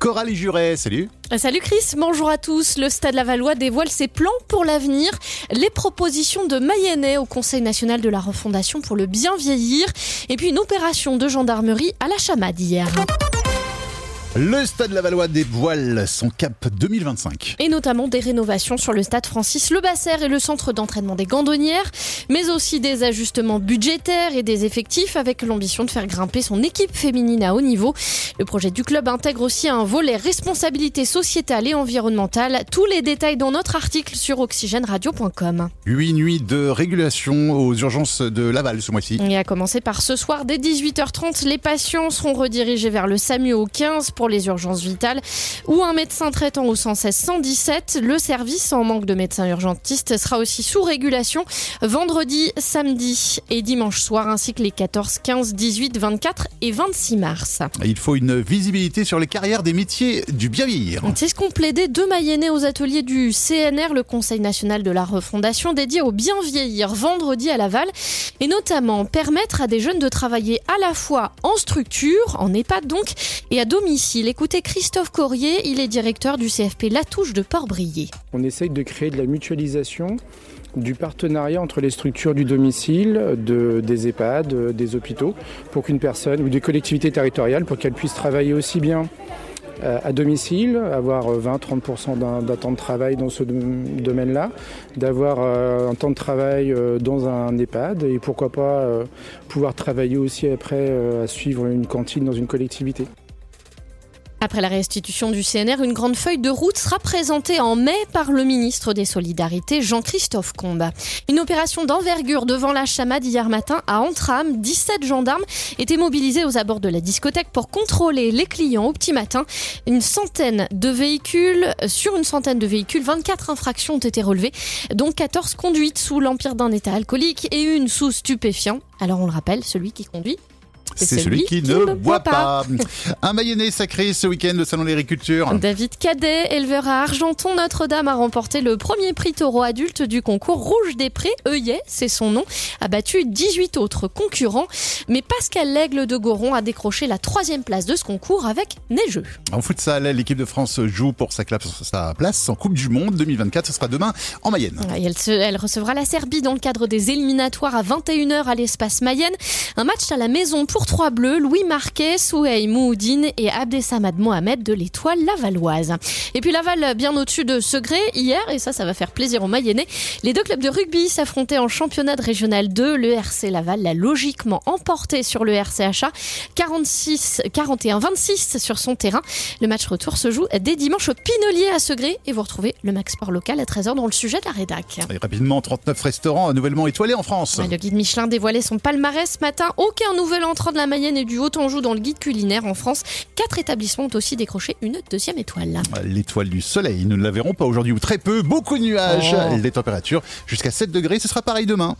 Coralie Juret, salut. Salut Chris, bonjour à tous. Le Stade Lavallois dévoile ses plans pour l'avenir, les propositions de Mayennais au Conseil national de la refondation pour le bien vieillir, et puis une opération de gendarmerie à la chamade hier. Le Stade Lavallois dévoile son cap 2025. Et notamment des rénovations sur le stade Francis Lebasser et le centre d'entraînement des Gandonnières, mais aussi des ajustements budgétaires et des effectifs avec l'ambition de faire grimper son équipe féminine à haut niveau. Le projet du club intègre aussi un volet responsabilité sociétale et environnementale. Tous les détails dans notre article sur oxygèneradio.com. Huit nuits de régulation aux urgences de Laval ce mois-ci. Et à commencer par ce soir, dès 18h30, les patients seront redirigés vers le SAMU au 15 pour les urgences vitales ou un médecin traitant au 116 117. Le service en manque de médecins urgentistes sera aussi sous régulation vendredi, samedi et dimanche soir ainsi que les 14, 15, 18, 24 et 26 mars. Il faut une visibilité sur les carrières des métiers du bien vieillir. C'est ce qu'ont plaidé deux Mayennais aux ateliers du CNR, le Conseil national de la refondation dédié au bien vieillir vendredi à Laval et notamment permettre à des jeunes de travailler à la fois en structure, en EHPAD donc, et à domicile Écoutez Christophe Corrier, il est directeur du CFP La Touche de Port-Brié. On essaye de créer de la mutualisation du partenariat entre les structures du domicile, de, des EHPAD, des hôpitaux, pour qu'une personne ou des collectivités territoriales, pour qu'elles puissent travailler aussi bien euh, à domicile, avoir 20-30% d'un temps de travail dans ce domaine-là, d'avoir euh, un temps de travail euh, dans un EHPAD et pourquoi pas pouvoir travailler aussi après à suivre une cantine dans une collectivité. Après la restitution du CNR, une grande feuille de route sera présentée en mai par le ministre des Solidarités, Jean-Christophe Combe. Une opération d'envergure devant la chamade hier matin à Antram. 17 gendarmes étaient mobilisés aux abords de la discothèque pour contrôler les clients au petit matin. Une centaine de véhicules, sur une centaine de véhicules, 24 infractions ont été relevées, dont 14 conduites sous l'empire d'un état alcoolique et une sous stupéfiant. Alors on le rappelle, celui qui conduit c'est celui, qui, ne boit pas. Un mayonnaise sacré ce week-end au Salon de l'Agriculture. David Cadet, éleveur à Argenton, Notre-Dame, a remporté le premier prix taureau adulte du concours Rouge des Prés. Œillet, c'est son nom, a battu 18 autres concurrents. Mais Pascal Lègle de Goron a décroché la troisième place de ce concours avec Neigeux. En futsal, l'équipe de France joue pour sa, place en Coupe du Monde 2024. Ce sera demain en Mayenne. Elle, elle recevra la Serbie dans le cadre des éliminatoires à 21h à l'espace Mayenne. Un match à la maison pour trois bleus, Louis Marquet, Souhey Mouhoudine et Abdesamad Mohamed de l'étoile lavalloise. Et puis Laval bien au-dessus de Segré hier, et ça, ça va faire plaisir aux Mayennais. Les deux clubs de rugby s'affrontaient en championnat de régional 2. Le RC Laval l'a logiquement emporté sur le RCHA 46, 41-26 sur son terrain. Le match retour se joue dès dimanche au Pinolier à Segré et vous retrouvez le Max Sport local à 13h dans le sujet de la rédac. Et rapidement, 39 restaurants nouvellement étoilés en France. Le guide Michelin dévoilait son palmarès ce matin. Aucun nouvel entrant de la Mayenne et du Haut-Anjou dans le guide culinaire en France. Quatre établissements ont aussi décroché une deuxième étoile. L'étoile du soleil, nous ne la verrons pas aujourd'hui ou très peu. Beaucoup de nuages. Oh. Les températures jusqu'à 7 degrés, ce sera pareil demain.